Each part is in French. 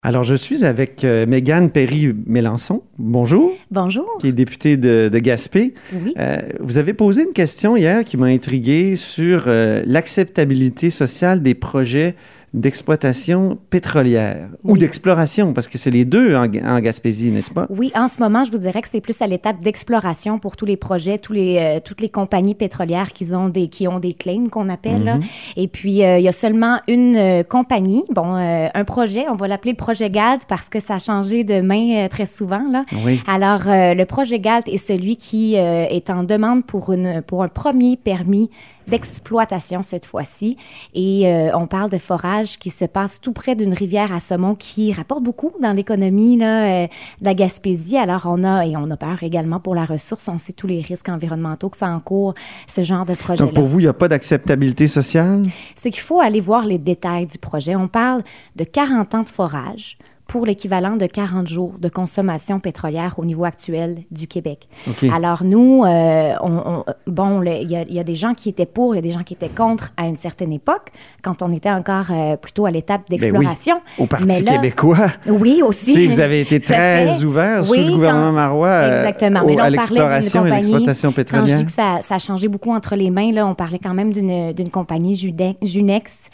Alors, je suis avec euh, Mégane Perry-Mélençon. Bonjour. Bonjour. Qui est députée de, de Gaspé. Oui. Euh, vous avez posé une question hier qui m'a intrigué sur euh, l'acceptabilité sociale des projets d'exploitation pétrolière ou d'exploration, parce que c'est les deux en, en Gaspésie, n'est-ce pas? Oui, en ce moment, je vous dirais que c'est plus à l'étape d'exploration pour tous les projets, tous les, euh, toutes les compagnies pétrolières qui ont des, qui ont des claims qu'on appelle. là. Et puis, euh, il y a seulement une euh, compagnie, bon, un projet, on va l'appeler le projet GALT parce que ça a changé de main très souvent. Là. Oui. Alors, euh, le projet GALT est celui qui euh, est en demande pour, une, pour un premier permis d'exploitation cette fois-ci. Et euh, on parle de forage qui se passe tout près d'une rivière à saumon qui rapporte beaucoup dans l'économie euh, de la Gaspésie. Alors, on a, et on a peur également pour la ressource. On sait tous les risques environnementaux que ça encourt, ce genre de projet-là Donc, pour vous, il n'y a pas d'acceptabilité sociale? c'est qu'il faut aller voir les détails du projet. On parle de 40 ans de forage pour l'équivalent de 40 jours de consommation pétrolière au niveau actuel du Québec. Alors nous, euh, on, on- bon, il y, a- il y a des gens qui étaient pour, il y a des gens qui étaient contre à une certaine époque, quand on était encore euh, plutôt à l'étape d'exploration. Ben Au Parti Mais là- québécois. Oui, aussi. Si vous avez été à très fait. ouvert sous Oui, le gouvernement Marois euh, Exactement. au- Mais là, à on d'une l'exploration et l'exploitation Quand je pétrolière. dis que ça, ça a changé beaucoup entre les mains, là, on parlait quand même d'une compagnie Junex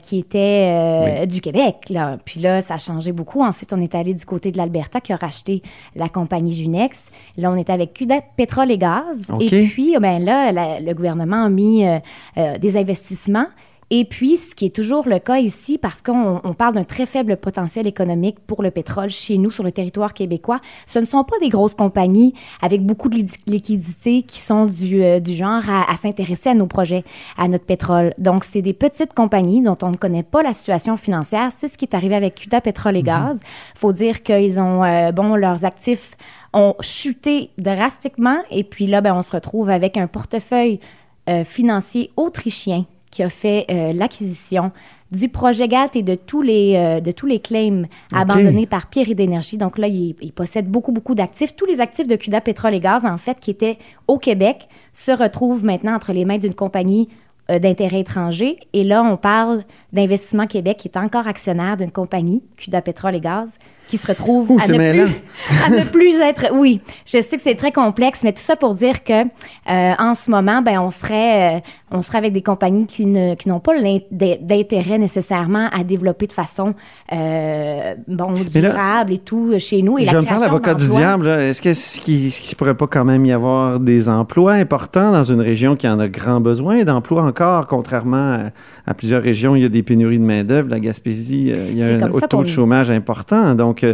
qui était du Québec. Là. Puis là, ça a changé beaucoup. Ensuite, on est allé du côté de l'Alberta qui a racheté la compagnie Junex. Là, on était avec Cudet Pétrole et Gaz. Et puis, ben là, la- le gouvernement a mis euh, euh, des investissements. Et puis, ce qui est toujours le cas ici, parce qu'on on parle d'un très faible potentiel économique pour le pétrole chez nous, sur le territoire québécois, ce ne sont pas des grosses compagnies avec beaucoup de liquidités qui sont du, euh, du genre à, à s'intéresser à nos projets, à notre pétrole. Donc, c'est des petites compagnies dont on ne connaît pas la situation financière. C'est ce qui est arrivé avec Cuda Pétrole et Gaz. faut dire qu'ils ont, euh, bon, leurs actifs ont chuté drastiquement. Et puis là, ben, on se retrouve avec un portefeuille euh, financier autrichien qui a fait euh, l'acquisition du projet GALT et de tous les, euh, de tous les claims abandonnés par Pierre d'énergie. Donc là, il, il possède beaucoup, beaucoup d'actifs. Tous les actifs de CUDA Pétrole et Gaz, en fait, qui étaient au Québec, se retrouvent maintenant entre les mains d'une compagnie euh, d'intérêt étranger. Et là, on parle d'Investissement Québec, qui est encore actionnaire d'une compagnie, CUDA Pétrole et Gaz, qui se retrouve Ouh, à, ne plus, à ne plus être... Oui, je sais que c'est très complexe, mais tout ça pour dire que euh, en ce moment, ben, on serait, euh, on serait avec des compagnies qui ne qui n'ont pas d'intérêt nécessairement à développer de façon euh, bon, là, durable et tout chez nous. Et Je la vais me faire l'avocat du diable. Est-ce que ce qui, ce qui pourrait pas quand même y avoir des emplois importants dans une région qui en a grand besoin d'emplois encore, contrairement à, à plusieurs régions, il y a des pénuries de main d'œuvre. La Gaspésie, euh, il y a un taux de chômage important. Donc,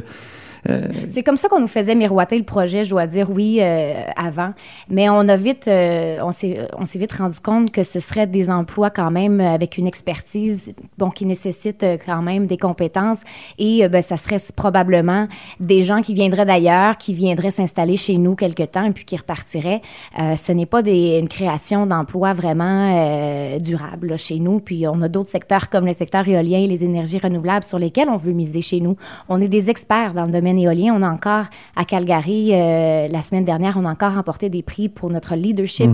euh, C'est comme ça qu'on nous faisait miroiter le projet, je dois dire, oui, euh, avant. Mais on a vite, euh, on s'est, vite rendu compte que ce serait des emplois quand même avec une expertise, bon, qui nécessite quand même des compétences. Et ben, ça serait probablement des gens qui viendraient d'ailleurs, qui viendraient s'installer chez nous quelque temps et puis qui repartiraient. Ce n'est pas une création d'emplois vraiment durable chez nous. Puis on a d'autres secteurs comme le secteur éolien et les énergies renouvelables sur lesquels on veut miser chez nous. On est des experts dans le domaine éolien. On a encore à Calgary, euh, la semaine dernière, on a encore remporté des prix pour notre leadership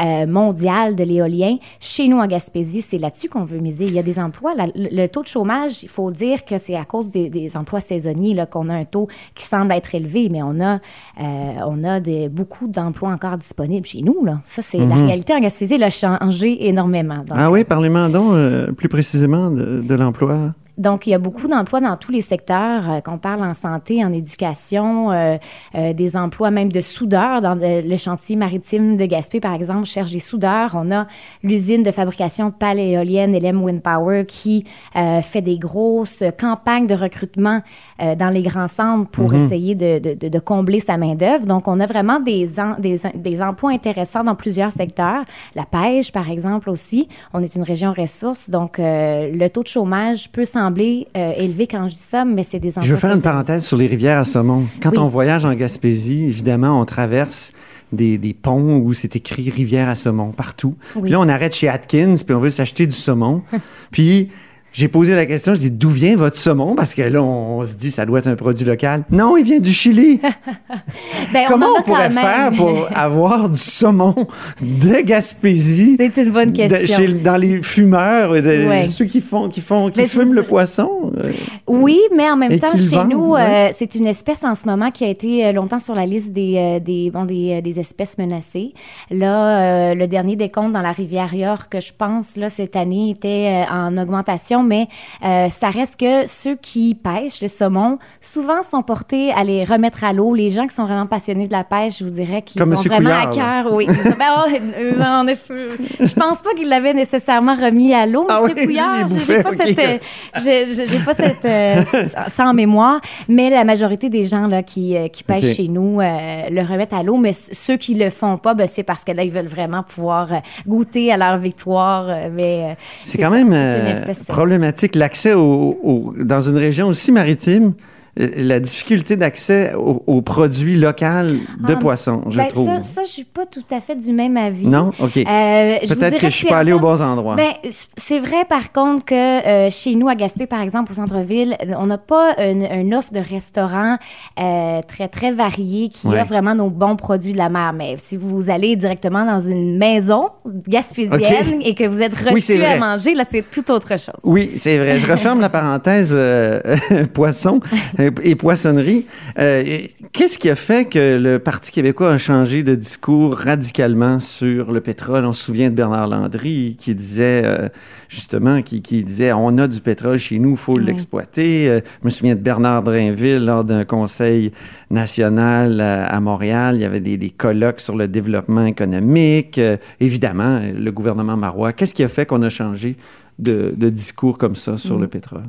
euh, mondial de l'éolien. Chez nous, en Gaspésie, c'est là-dessus qu'on veut miser. Il y a des emplois. La- le, le taux de chômage, il faut dire que c'est à cause des, des emplois saisonniers qu'on a un taux qui semble être élevé, mais on a, euh, on a beaucoup d'emplois encore disponibles chez nous. Là. Ça, c'est la réalité en Gaspésie. Elle a changé énormément. Donc, ah oui, parlez-moi donc plus précisément de, de l'emploi. Donc, il y a beaucoup d'emplois dans tous les secteurs, euh, qu'on parle en santé, en éducation, euh, euh, des emplois même de soudeurs. Dans le, le chantier maritime de Gaspé, par exemple, cherche des soudeurs. On a l'usine de fabrication de pales éoliennes, LM Wind Power, qui fait des grosses campagnes de recrutement dans les grands centres pour essayer de, de- de- de combler sa main-d'œuvre. Donc, on a vraiment des, en- des, des emplois intéressants dans plusieurs secteurs. La pêche, par exemple, aussi. On est une région ressource, donc le taux de chômage peut sembler sembler euh, élevé quand je dis ça, mais c'est des emplois. Je veux faire une parenthèse sur les rivières à saumon. Quand Oui. on voyage en Gaspésie, évidemment, on traverse des, des ponts où c'est écrit rivière à saumon partout. Oui. Puis là, on arrête chez Atkins, puis on veut s'acheter du saumon. puis j'ai posé la question, je dis d'où vient votre saumon? Parce que là, on, on se dit ça doit être un produit local. Non, il vient du Chili. Ben, Comment en on, pourrait faire pour avoir du saumon de Gaspésie? C'est une bonne de- question. chez- dans les fumeurs, de- Ouais. ceux qui font qui font qui fument le poisson euh, Oui, mais en même temps, chez vendent, nous, ouais. euh, c'est une espèce en ce moment qui a été euh, longtemps sur la liste des, des, bon, des, des espèces menacées. Là, euh, le dernier décompte dans la rivière York, que je pense, là, cette année, était en augmentation, mais euh, ça reste que ceux qui pêchent le saumon, souvent sont portés à les remettre à l'eau. Les gens qui sont vraiment passionnés de la pêche, je vous dirais qu'ils ont vraiment à cœur. Oui. Ils ont- ben, oh, euh, je pense pas qu'il l'avait nécessairement remis à l'eau, Ah Monsieur oui, lui, il Couillard. J'ai- pas ok. cette, euh, j'ai pas cette euh, sans mémoire, mais la majorité des gens là qui, qui pêchent chez nous le remettent à l'eau, mais ceux qui le font pas, ben, c'est parce que là ils veulent vraiment pouvoir goûter à leur victoire. mais C'est quand ça, même L'accès dans une région aussi maritime, la difficulté d'accès aux, aux produits locaux de Ah, poissons, je ben, trouve. Ça, ça, je suis pas tout à fait du même avis. non? OK. Euh, Peut-être que je suis c'est pas allé aux bons endroits. Ben, c'est vrai, par contre, que euh, chez nous, à Gaspé, par exemple, au centre-ville, on n'a pas une, une offre de restaurant euh, très, très variée qui Ouais. offre vraiment nos bons produits de la mer. Mais si vous allez directement dans une maison gaspésienne et que vous êtes Oui, reçu à manger, là, c'est tout autre chose. Oui, c'est vrai. Je referme la parenthèse euh, poisson euh, et poissonnerie. Euh, Qu'est-ce qui a fait que le Parti québécois a changé de discours radicalement sur le pétrole? On se souvient de Bernard Landry qui disait, euh, justement, qui, qui disait, on a du pétrole chez nous, il faut Oui. l'exploiter. Euh, je me souviens de Bernard Drainville lors d'un conseil national à Montréal. Il y avait des, des colloques sur le développement économique. Évidemment, le gouvernement marois. Qu'est-ce qui a fait qu'on a changé de, de discours comme ça sur Mm. le pétrole?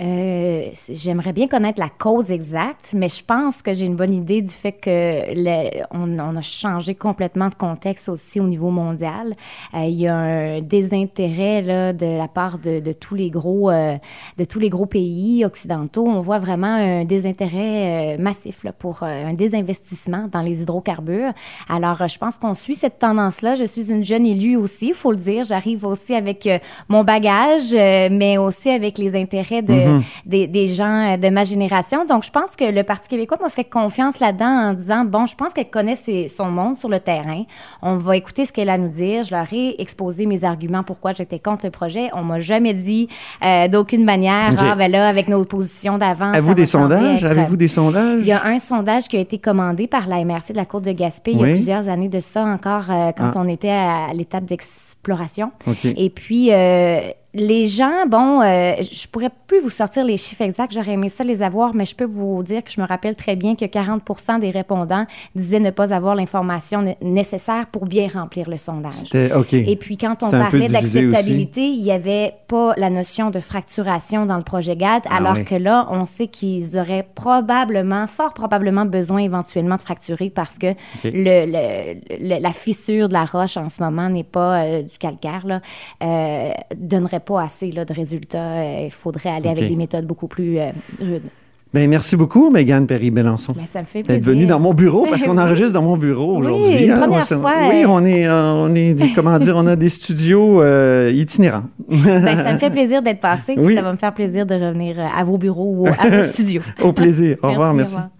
Euh, J'aimerais bien connaître la cause exacte, mais je pense que j'ai une bonne idée du fait que le- on, on a changé complètement de contexte aussi au niveau mondial. Euh, il y a un désintérêt là, de la part de, de tous les gros euh, de tous les gros pays occidentaux. On voit vraiment un désintérêt euh, massif là, pour un désinvestissement dans les hydrocarbures. Alors, je pense qu'on suit cette tendance-là. Je suis une jeune élue aussi, faut le dire. J'arrive aussi avec mon bagage, mais aussi avec les intérêts de, des, des gens euh, de ma génération. Donc, je pense que le Parti québécois m'a fait confiance là-dedans en disant, bon, je pense qu'elle connaît ses- son monde sur le terrain. On va écouter ce qu'elle a à nous dire. Je leur ai exposé mes arguments pourquoi j'étais contre le projet. On m'a jamais dit euh, d'aucune manière, ah, ben là, avec nos positions d'avant. Avez-vous des sondages? être- Avez-vous des sondages? il y a un sondage qui a été commandé par la MRC de la Côte de Gaspé il y a plusieurs années de ça encore, euh, quand Ah. on était à l'étape d'exploration. Et puis, euh, les gens, bon, euh, je pourrais plus vous sortir les chiffres exacts, j'aurais aimé ça les avoir, mais je peux vous dire que je me rappelle très bien que 40% des répondants disaient ne pas avoir l'information né- nécessaire pour bien remplir le sondage. Et puis, quand on parlait d'acceptabilité, il n'y avait pas la notion de fracturation dans le projet GAD, Ah alors oui. que là, on sait qu'ils auraient probablement, fort probablement besoin éventuellement de fracturer parce que le, le- le- la fissure de la roche en ce moment n'est pas euh, du calcaire, là, euh, donnerait pas assez là, de résultats. Euh, Il faudrait aller avec des méthodes beaucoup plus euh, rudes. Ben, merci beaucoup, Mégane Perry-Belançon. Mais ça me fait D'être plaisir. venue dans mon bureau parce qu'on Oui. enregistre dans mon bureau Oui, aujourd'hui. une hein. première On fois, Oui, euh. on est, on est, comment dire, on a des studios euh, itinérants. Ben, ça me fait plaisir d'être passé, puis Oui. ça va me faire plaisir de revenir à vos bureaux ou à vos studios. Au plaisir. Au revoir, merci. au revoir.